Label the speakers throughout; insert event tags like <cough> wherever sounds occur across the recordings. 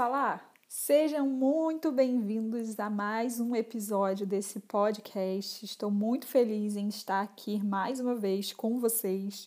Speaker 1: falar? Sejam muito bem-vindos a mais um episódio desse podcast. Estou muito feliz em estar aqui mais uma vez com vocês.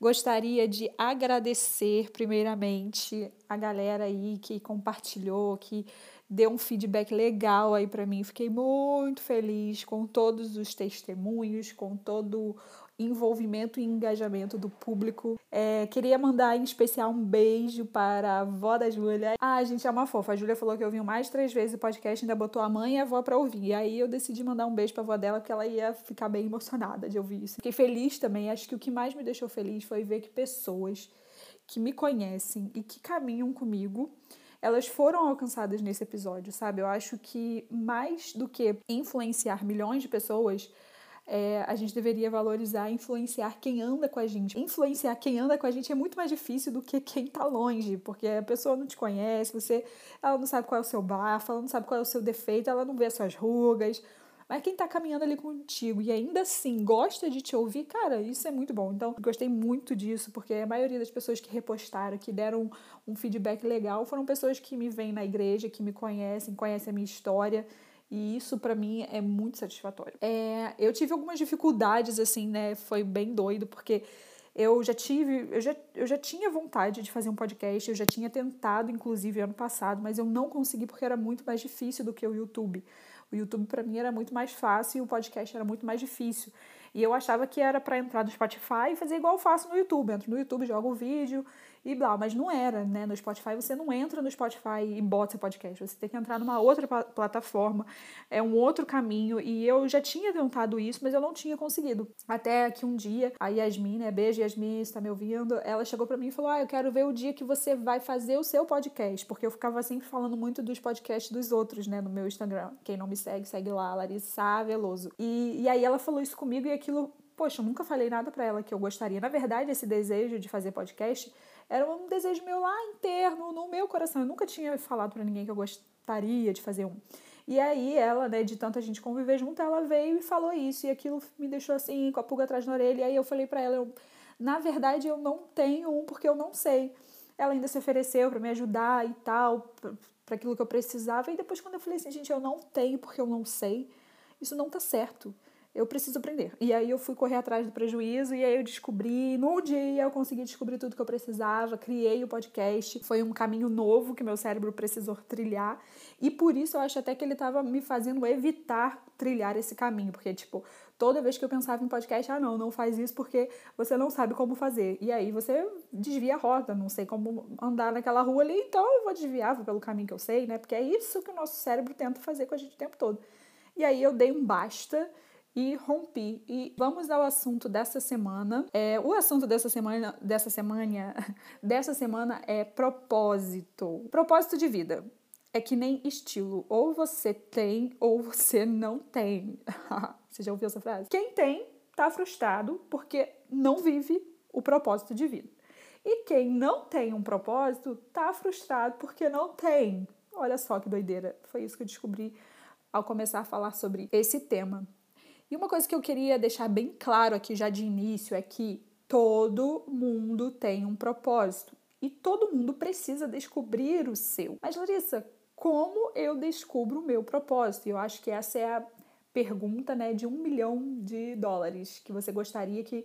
Speaker 1: Gostaria de agradecer, primeiramente, a galera aí que compartilhou, que deu um feedback legal aí para mim. Fiquei muito feliz com todos os testemunhos, com todo envolvimento e engajamento do público. É, queria mandar em especial um beijo para a avó da Júlia. Ah, gente, é uma fofa. A Júlia falou que ouviu mais três vezes o podcast, ainda botou a mãe e a avó para ouvir. E aí eu decidi mandar um beijo para a avó dela, porque ela ia ficar bem emocionada de ouvir isso. Fiquei feliz também. Acho que o que mais me deixou feliz foi ver que pessoas que me conhecem e que caminham comigo elas foram alcançadas nesse episódio, sabe? Eu acho que mais do que influenciar milhões de pessoas, é, a gente deveria valorizar influenciar quem anda com a gente. Influenciar quem anda com a gente é muito mais difícil do que quem tá longe, porque a pessoa não te conhece, você, ela não sabe qual é o seu bafo, ela não sabe qual é o seu defeito, ela não vê as suas rugas. Mas quem tá caminhando ali contigo e ainda assim gosta de te ouvir, cara, isso é muito bom. Então, gostei muito disso, porque a maioria das pessoas que repostaram, que deram um feedback legal, foram pessoas que me vêm na igreja, que me conhecem, conhecem a minha história. E isso para mim é muito satisfatório. É, eu tive algumas dificuldades, assim, né? Foi bem doido, porque eu já tive, eu já, eu já tinha vontade de fazer um podcast, eu já tinha tentado, inclusive, ano passado, mas eu não consegui porque era muito mais difícil do que o YouTube. O YouTube para mim era muito mais fácil e o podcast era muito mais difícil. E eu achava que era para entrar no Spotify e fazer igual eu faço no YouTube. Entro no YouTube, jogo o vídeo e blá, mas não era, né? No Spotify você não entra no Spotify e bota seu podcast, você tem que entrar numa outra plataforma, é um outro caminho e eu já tinha tentado isso, mas eu não tinha conseguido. Até que um dia a Yasmin, né, beijo Yasmin, está me ouvindo, ela chegou para mim e falou: "Ah, eu quero ver o dia que você vai fazer o seu podcast", porque eu ficava sempre falando muito dos podcasts dos outros, né, no meu Instagram. Quem não me segue, segue lá, Larissa Veloso. E, e aí ela falou isso comigo e aquilo Poxa, eu nunca falei nada para ela que eu gostaria. Na verdade, esse desejo de fazer podcast era um desejo meu lá interno, no meu coração. Eu nunca tinha falado para ninguém que eu gostaria de fazer um. E aí ela, né, de tanta gente conviver junto, ela veio e falou isso. E aquilo me deixou assim, com a pulga atrás da orelha. E aí eu falei para ela, eu, na verdade eu não tenho um porque eu não sei. Ela ainda se ofereceu para me ajudar e tal, para aquilo que eu precisava. E depois quando eu falei assim, gente, eu não tenho porque eu não sei, isso não tá certo eu preciso aprender. E aí eu fui correr atrás do prejuízo e aí eu descobri, no dia eu consegui descobrir tudo que eu precisava, criei o podcast. Foi um caminho novo que meu cérebro precisou trilhar e por isso eu acho até que ele estava me fazendo evitar trilhar esse caminho, porque tipo, toda vez que eu pensava em podcast, ah, não, não faz isso porque você não sabe como fazer. E aí você desvia a rota, não sei como andar naquela rua ali, então eu vou desviar pelo caminho que eu sei, né? Porque é isso que o nosso cérebro tenta fazer com a gente o tempo todo. E aí eu dei um basta e rompi. E vamos ao assunto dessa semana. É, o assunto dessa semana, dessa semana, <laughs> dessa semana é propósito. Propósito de vida. É que nem estilo, ou você tem ou você não tem. <laughs> você já ouviu essa frase? Quem tem tá frustrado porque não vive o propósito de vida. E quem não tem um propósito tá frustrado porque não tem. Olha só que doideira. Foi isso que eu descobri ao começar a falar sobre esse tema. E uma coisa que eu queria deixar bem claro aqui já de início é que todo mundo tem um propósito e todo mundo precisa descobrir o seu. Mas Larissa, como eu descubro o meu propósito? Eu acho que essa é a pergunta, né, de um milhão de dólares que você gostaria que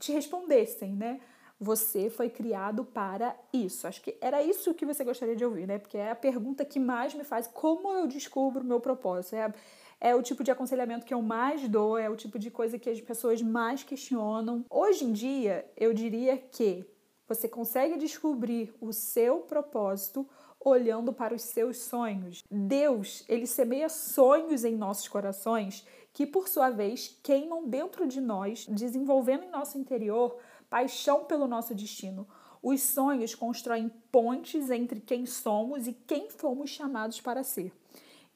Speaker 1: te respondessem, né? Você foi criado para isso. Acho que era isso que você gostaria de ouvir, né? Porque é a pergunta que mais me faz como eu descubro o meu propósito. É é o tipo de aconselhamento que eu mais dou, é o tipo de coisa que as pessoas mais questionam. Hoje em dia, eu diria que você consegue descobrir o seu propósito olhando para os seus sonhos. Deus, ele semeia sonhos em nossos corações que, por sua vez, queimam dentro de nós, desenvolvendo em nosso interior paixão pelo nosso destino. Os sonhos constroem pontes entre quem somos e quem fomos chamados para ser.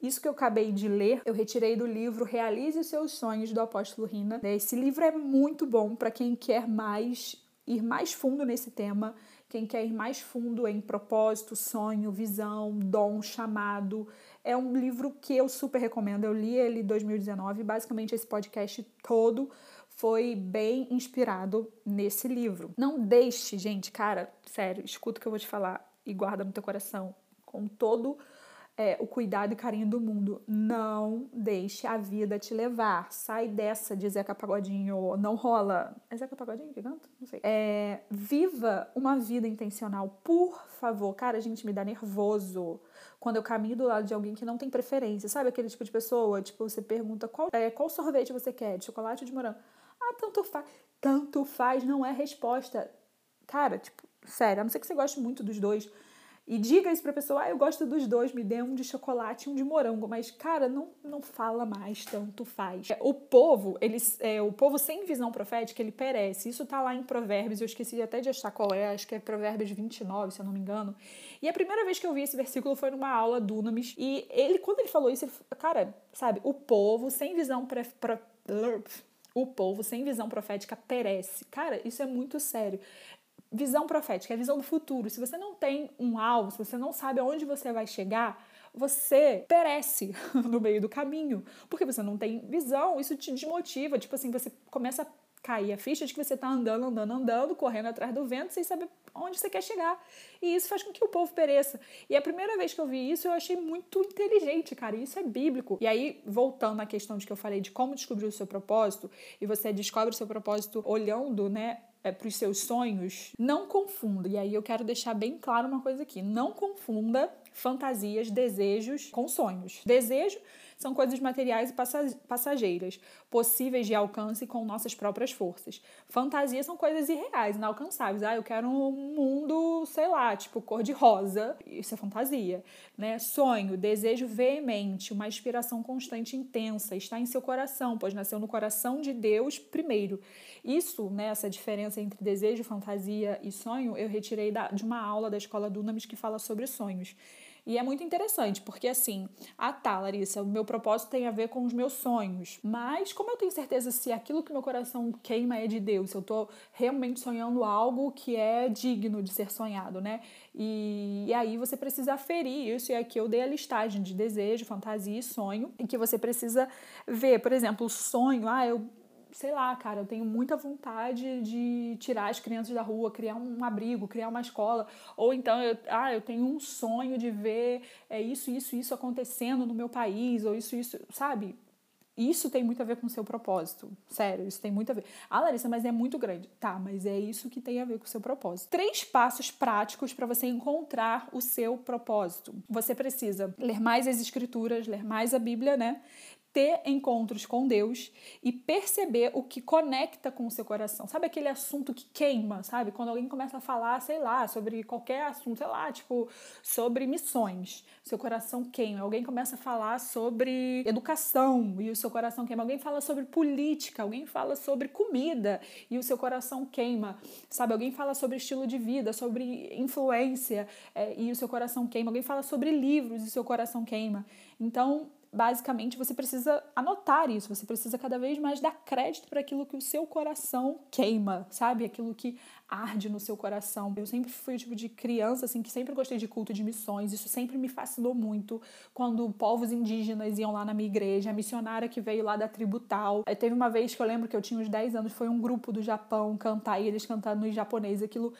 Speaker 1: Isso que eu acabei de ler, eu retirei do livro Realize os Seus Sonhos, do Apóstolo Rina. Esse livro é muito bom para quem quer mais ir mais fundo nesse tema, quem quer ir mais fundo em propósito, sonho, visão, dom, chamado. É um livro que eu super recomendo. Eu li ele em 2019, basicamente esse podcast todo foi bem inspirado nesse livro. Não deixe, gente, cara, sério, escuta o que eu vou te falar e guarda no teu coração com todo é, o cuidado e carinho do mundo. Não deixe a vida te levar. Sai dessa de Zeca Pagodinho. Não rola. É Zeca Pagodinho que canta? Não sei. É, viva uma vida intencional, por favor. Cara, a gente me dá nervoso quando eu caminho do lado de alguém que não tem preferência. Sabe aquele tipo de pessoa? Tipo, você pergunta qual, é, qual sorvete você quer, de chocolate ou de morango? Tanto faz. Tanto faz, não é resposta. Cara, tipo, sério, a não ser que você goste muito dos dois e diga isso pra pessoa, ah, eu gosto dos dois, me dê um de chocolate e um de morango. Mas, cara, não, não fala mais, tanto faz. O povo, eles, é, o povo sem visão profética, ele perece. Isso tá lá em Provérbios, eu esqueci até de achar qual é, acho que é Provérbios 29, se eu não me engano. E a primeira vez que eu vi esse versículo foi numa aula do Unamis. E ele, quando ele falou isso, ele, cara, sabe, o povo sem visão pre, o povo sem visão profética perece. Cara, isso é muito sério visão profética, é a visão do futuro. Se você não tem um alvo, se você não sabe aonde você vai chegar, você perece <laughs> no meio do caminho, porque você não tem visão, isso te desmotiva, tipo assim, você começa a cair a ficha de que você está andando, andando, andando, correndo atrás do vento sem saber onde você quer chegar. E isso faz com que o povo pereça. E a primeira vez que eu vi isso, eu achei muito inteligente, cara. Isso é bíblico. E aí, voltando à questão de que eu falei de como descobrir o seu propósito, e você descobre o seu propósito olhando, né, é, para os seus sonhos, não confunda. E aí eu quero deixar bem claro uma coisa aqui: não confunda fantasias, desejos com sonhos. Desejo são coisas materiais e passageiras, possíveis de alcance com nossas próprias forças. Fantasias são coisas irreais, inalcançáveis. Ah, eu quero um mundo, sei lá, tipo cor de rosa. Isso é fantasia, né? Sonho, desejo veemente, uma inspiração constante intensa, está em seu coração, pois nasceu no coração de Deus primeiro. Isso, né, essa diferença entre desejo, fantasia e sonho, eu retirei da, de uma aula da escola Dunamis que fala sobre sonhos. E é muito interessante, porque assim, ah tá, Larissa, o meu propósito tem a ver com os meus sonhos. Mas como eu tenho certeza se aquilo que meu coração queima é de Deus, se eu tô realmente sonhando algo que é digno de ser sonhado, né? E, e aí você precisa aferir isso, e aqui eu dei a listagem de desejo, fantasia e sonho, em que você precisa ver, por exemplo, o sonho, ah, eu sei lá, cara, eu tenho muita vontade de tirar as crianças da rua, criar um abrigo, criar uma escola. Ou então, eu, ah, eu tenho um sonho de ver é, isso, isso, isso acontecendo no meu país, ou isso, isso, sabe? Isso tem muito a ver com o seu propósito. Sério, isso tem muito a ver. Ah, Larissa, mas é muito grande. Tá, mas é isso que tem a ver com o seu propósito. Três passos práticos para você encontrar o seu propósito. Você precisa ler mais as escrituras, ler mais a Bíblia, né? Ter encontros com Deus e perceber o que conecta com o seu coração. Sabe aquele assunto que queima, sabe? Quando alguém começa a falar, sei lá, sobre qualquer assunto, sei lá, tipo, sobre missões, seu coração queima. Alguém começa a falar sobre educação e o seu coração queima. Alguém fala sobre política, alguém fala sobre comida e o seu coração queima. Sabe? Alguém fala sobre estilo de vida, sobre influência é, e o seu coração queima. Alguém fala sobre livros e o seu coração queima. Então, basicamente você precisa anotar isso, você precisa cada vez mais dar crédito para aquilo que o seu coração queima, sabe? Aquilo que arde no seu coração. Eu sempre fui o tipo de criança assim que sempre gostei de culto de missões, isso sempre me fascinou muito quando povos indígenas iam lá na minha igreja, a missionária que veio lá da tribo tal. Teve uma vez que eu lembro que eu tinha uns 10 anos, foi um grupo do Japão cantar e eles cantando em japonês, aquilo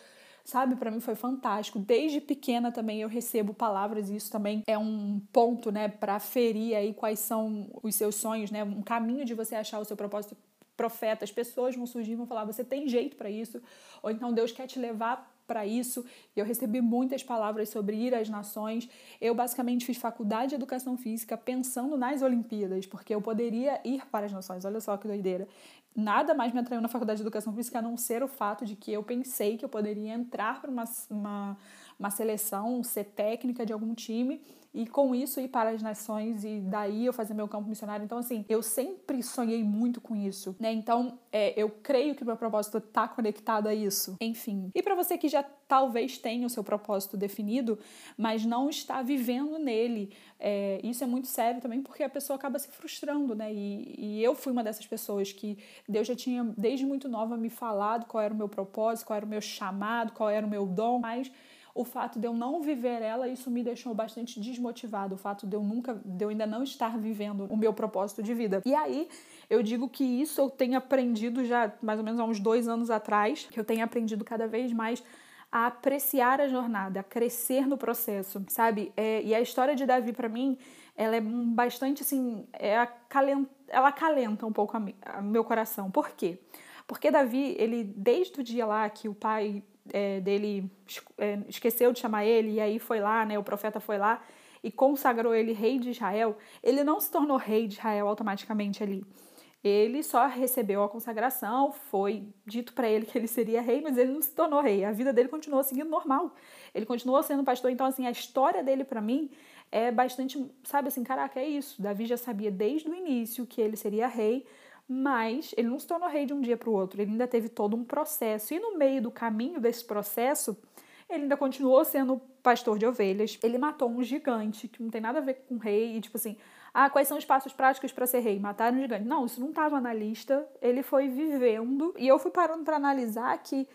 Speaker 1: sabe? Para mim foi fantástico. Desde pequena também eu recebo palavras e isso também é um ponto, né, para ferir aí quais são os seus sonhos, né? Um caminho de você achar o seu propósito profeta. As pessoas vão surgir e vão falar: "Você tem jeito para isso?" Ou então Deus quer te levar para isso. Eu recebi muitas palavras sobre ir às nações. Eu basicamente fiz faculdade de educação física pensando nas Olimpíadas, porque eu poderia ir para as nações. Olha só que doideira nada mais me atraiu na faculdade de educação física a não ser o fato de que eu pensei que eu poderia entrar para uma, uma, uma seleção, ser técnica de algum time e com isso ir para as nações e daí eu fazer meu campo missionário. Então, assim, eu sempre sonhei muito com isso, né? Então, é, eu creio que o meu propósito está conectado a isso. Enfim. E para você que já talvez tenha o seu propósito definido, mas não está vivendo nele, é, isso é muito sério também porque a pessoa acaba se frustrando, né? E, e eu fui uma dessas pessoas que Deus já tinha, desde muito nova, me falado qual era o meu propósito, qual era o meu chamado, qual era o meu dom, mas o fato de eu não viver ela, isso me deixou bastante desmotivado. O fato de eu nunca, de eu ainda não estar vivendo o meu propósito de vida. E aí, eu digo que isso eu tenho aprendido já mais ou menos há uns dois anos atrás, que eu tenho aprendido cada vez mais a apreciar a jornada, a crescer no processo, sabe? É, e a história de Davi, para mim, ela é bastante assim, é acalenta, ela acalenta um pouco a, meu coração. Por quê? Porque Davi, ele desde o dia lá que o pai é, dele é, esqueceu de chamar ele, e aí foi lá, né? O profeta foi lá e consagrou ele rei de Israel, ele não se tornou rei de Israel automaticamente ali. Ele só recebeu a consagração, foi dito para ele que ele seria rei, mas ele não se tornou rei. A vida dele continuou seguindo normal. Ele continuou sendo pastor. Então, assim, a história dele para mim é bastante, sabe assim, caraca, é isso. Davi já sabia desde o início que ele seria rei, mas ele não se tornou rei de um dia para o outro. Ele ainda teve todo um processo. E no meio do caminho desse processo, ele ainda continuou sendo pastor de ovelhas. Ele matou um gigante, que não tem nada a ver com rei, e tipo assim, ah, quais são os passos práticos para ser rei? Matar um gigante. Não, isso não estava na lista. Ele foi vivendo. E eu fui parando para analisar que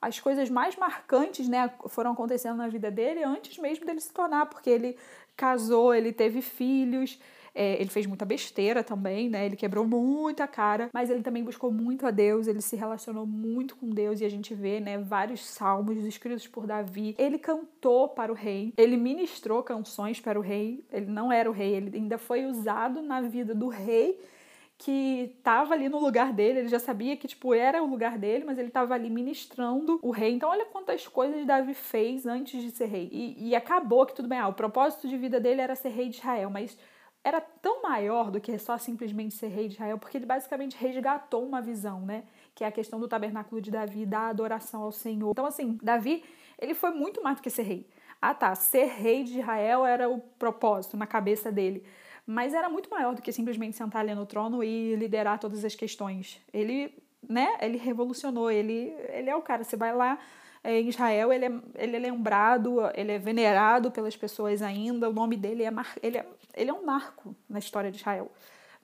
Speaker 1: as coisas mais marcantes, né, foram acontecendo na vida dele antes mesmo dele se tornar, porque ele casou, ele teve filhos, é, ele fez muita besteira também, né? Ele quebrou muita cara, mas ele também buscou muito a Deus, ele se relacionou muito com Deus e a gente vê, né, vários salmos escritos por Davi. Ele cantou para o rei, ele ministrou canções para o rei. Ele não era o rei, ele ainda foi usado na vida do rei que estava ali no lugar dele, ele já sabia que tipo era o lugar dele, mas ele estava ali ministrando o rei. Então olha quantas coisas Davi fez antes de ser rei. E, e acabou que tudo bem, ah, o propósito de vida dele era ser rei de Israel, mas era tão maior do que só simplesmente ser rei de Israel, porque ele basicamente resgatou uma visão, né? Que é a questão do tabernáculo de Davi, da adoração ao Senhor. Então, assim, Davi, ele foi muito mais do que ser rei. Ah, tá, ser rei de Israel era o propósito na cabeça dele. Mas era muito maior do que simplesmente sentar ali no trono e liderar todas as questões. Ele, né, ele revolucionou, ele, ele é o cara, você vai lá, é, em Israel ele é, ele é lembrado, ele é venerado pelas pessoas ainda, o nome dele é, mar, ele é, ele é um marco na história de Israel.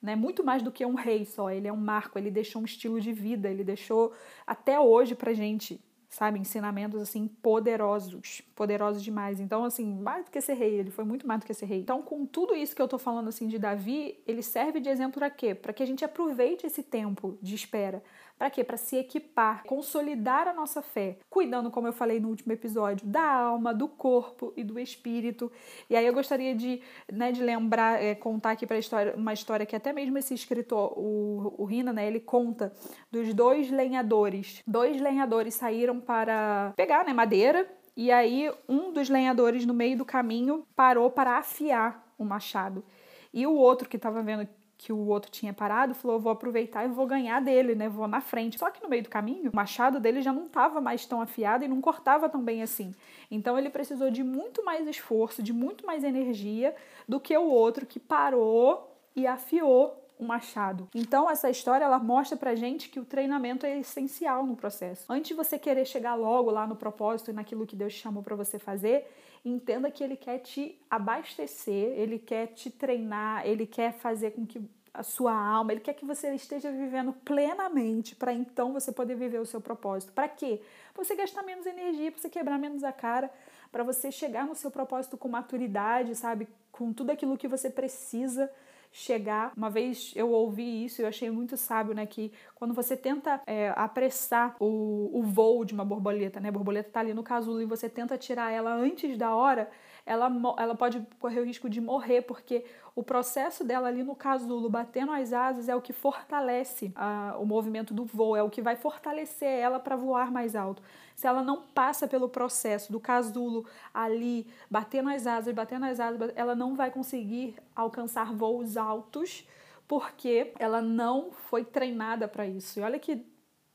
Speaker 1: Né? Muito mais do que um rei só, ele é um marco, ele deixou um estilo de vida, ele deixou até hoje pra gente sabe? Ensinamentos assim poderosos, poderosos demais. Então, assim, mais do que ser rei, ele foi muito mais do que ser rei. Então, com tudo isso que eu tô falando assim de Davi, ele serve de exemplo para quê? Para que a gente aproveite esse tempo de espera, para quê? Para se equipar, consolidar a nossa fé, cuidando, como eu falei no último episódio, da alma, do corpo e do espírito. E aí eu gostaria de, né, de lembrar, é, contar aqui para história, uma história que até mesmo esse escritor, o, o Rina, né, ele conta dos dois lenhadores. Dois lenhadores saíram para pegar né, madeira e aí um dos lenhadores no meio do caminho parou para afiar o machado. E o outro que estava vendo que o outro tinha parado, falou: vou aproveitar e vou ganhar dele, né? Vou na frente. Só que no meio do caminho, o machado dele já não estava mais tão afiado e não cortava tão bem assim. Então ele precisou de muito mais esforço, de muito mais energia do que o outro que parou e afiou o machado. Então essa história ela mostra pra gente que o treinamento é essencial no processo. Antes de você querer chegar logo lá no propósito e naquilo que Deus chamou para você fazer, entenda que ele quer te abastecer, ele quer te treinar, ele quer fazer com que a sua alma, ele quer que você esteja vivendo plenamente para então você poder viver o seu propósito. Para quê? Para você gastar menos energia, para você quebrar menos a cara, para você chegar no seu propósito com maturidade, sabe? Com tudo aquilo que você precisa chegar. Uma vez eu ouvi isso e eu achei muito sábio, né? Que quando você tenta é, apressar o, o voo de uma borboleta, né? A borboleta tá ali no casulo e você tenta tirar ela antes da hora, ela, ela pode correr o risco de morrer, porque o processo dela ali no casulo, batendo as asas, é o que fortalece a, o movimento do voo, é o que vai fortalecer ela para voar mais alto. Se ela não passa pelo processo do casulo ali, batendo as asas, batendo as asas, ela não vai conseguir alcançar voos altos, porque ela não foi treinada para isso. E olha que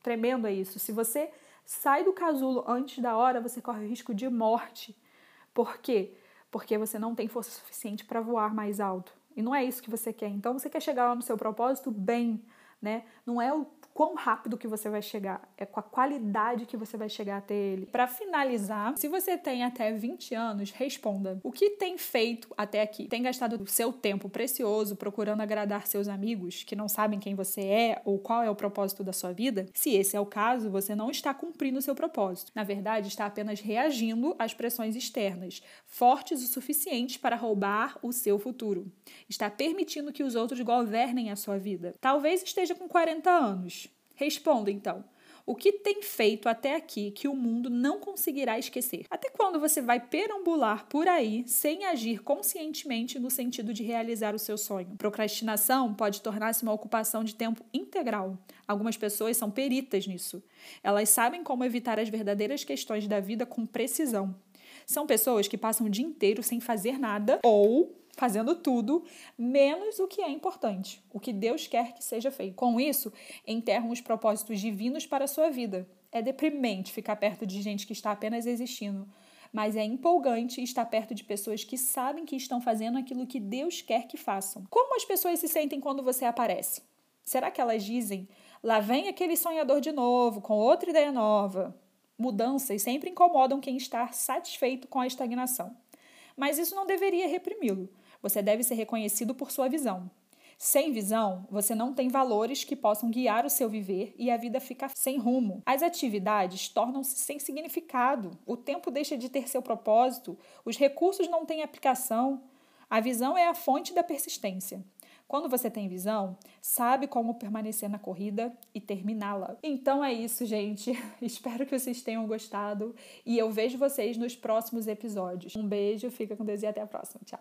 Speaker 1: tremendo é isso. Se você sai do casulo antes da hora, você corre risco de morte. Por quê? porque você não tem força suficiente para voar mais alto. E não é isso que você quer. Então você quer chegar lá no seu propósito bem, né? Não é o quão rápido que você vai chegar, é com a qualidade que você vai chegar até ele. Para finalizar, se você tem até 20 anos, responda: o que tem feito até aqui? Tem gastado o seu tempo precioso procurando agradar seus amigos que não sabem quem você é ou qual é o propósito da sua vida? Se esse é o caso, você não está cumprindo o seu propósito. Na verdade, está apenas reagindo às pressões externas, fortes o suficiente para roubar o seu futuro. Está permitindo que os outros governem a sua vida. Talvez esteja com 40 anos, Responda então: O que tem feito até aqui que o mundo não conseguirá esquecer? Até quando você vai perambular por aí sem agir conscientemente no sentido de realizar o seu sonho? Procrastinação pode tornar-se uma ocupação de tempo integral. Algumas pessoas são peritas nisso. Elas sabem como evitar as verdadeiras questões da vida com precisão. São pessoas que passam o dia inteiro sem fazer nada ou fazendo tudo, menos o que é importante, o que Deus quer que seja feito. Com isso, enterram os propósitos divinos para a sua vida. É deprimente ficar perto de gente que está apenas existindo, mas é empolgante estar perto de pessoas que sabem que estão fazendo aquilo que Deus quer que façam. Como as pessoas se sentem quando você aparece? Será que elas dizem: lá vem aquele sonhador de novo, com outra ideia nova? Mudanças sempre incomodam quem está satisfeito com a estagnação. Mas isso não deveria reprimi-lo. Você deve ser reconhecido por sua visão. Sem visão, você não tem valores que possam guiar o seu viver e a vida fica sem rumo. As atividades tornam-se sem significado, o tempo deixa de ter seu propósito, os recursos não têm aplicação. A visão é a fonte da persistência. Quando você tem visão, sabe como permanecer na corrida e terminá-la. Então é isso, gente. <laughs> Espero que vocês tenham gostado e eu vejo vocês nos próximos episódios. Um beijo, fica com Deus e até a próxima. Tchau.